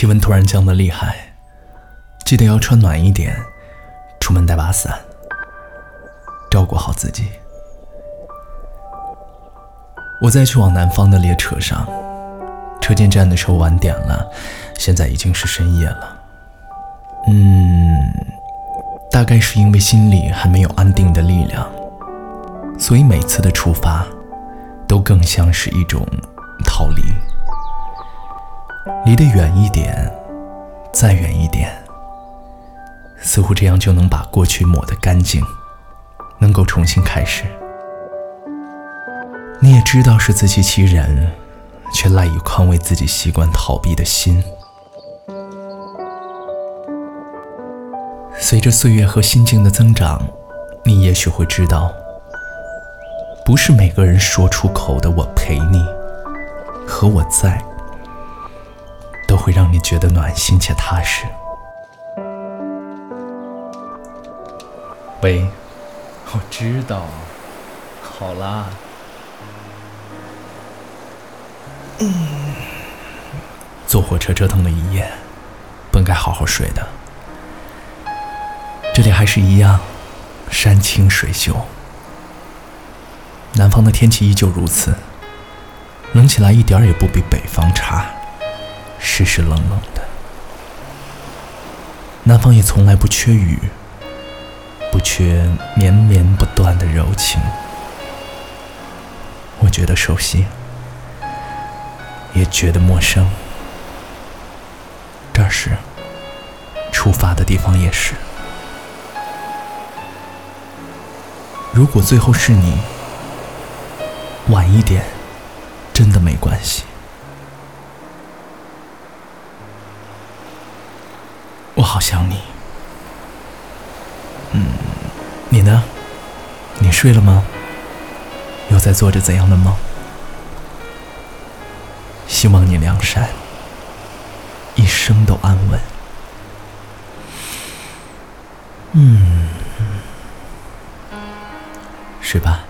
气温突然降得厉害，记得要穿暖一点，出门带把伞，照顾好自己。我在去往南方的列车上，车进站的时候晚点了，现在已经是深夜了。嗯，大概是因为心里还没有安定的力量，所以每次的出发，都更像是一种逃离。离得远一点，再远一点，似乎这样就能把过去抹得干净，能够重新开始。你也知道是自欺欺人，却赖以宽慰自己习惯逃避的心。随着岁月和心境的增长，你也许会知道，不是每个人说出口的“我陪你”和“我在”。会让你觉得暖心且踏实。喂，我知道，好啦。嗯，坐火车折腾了一夜，本该好好睡的。这里还是一样，山清水秀。南方的天气依旧如此，冷起来一点也不比北方差。湿湿冷冷的，南方也从来不缺雨，不缺绵绵不断的柔情。我觉得熟悉，也觉得陌生。这是出发的地方，也是。如果最后是你，晚一点，真的没关系。我好想你，嗯，你呢？你睡了吗？又在做着怎样的梦？希望你良善，一生都安稳。嗯，睡吧。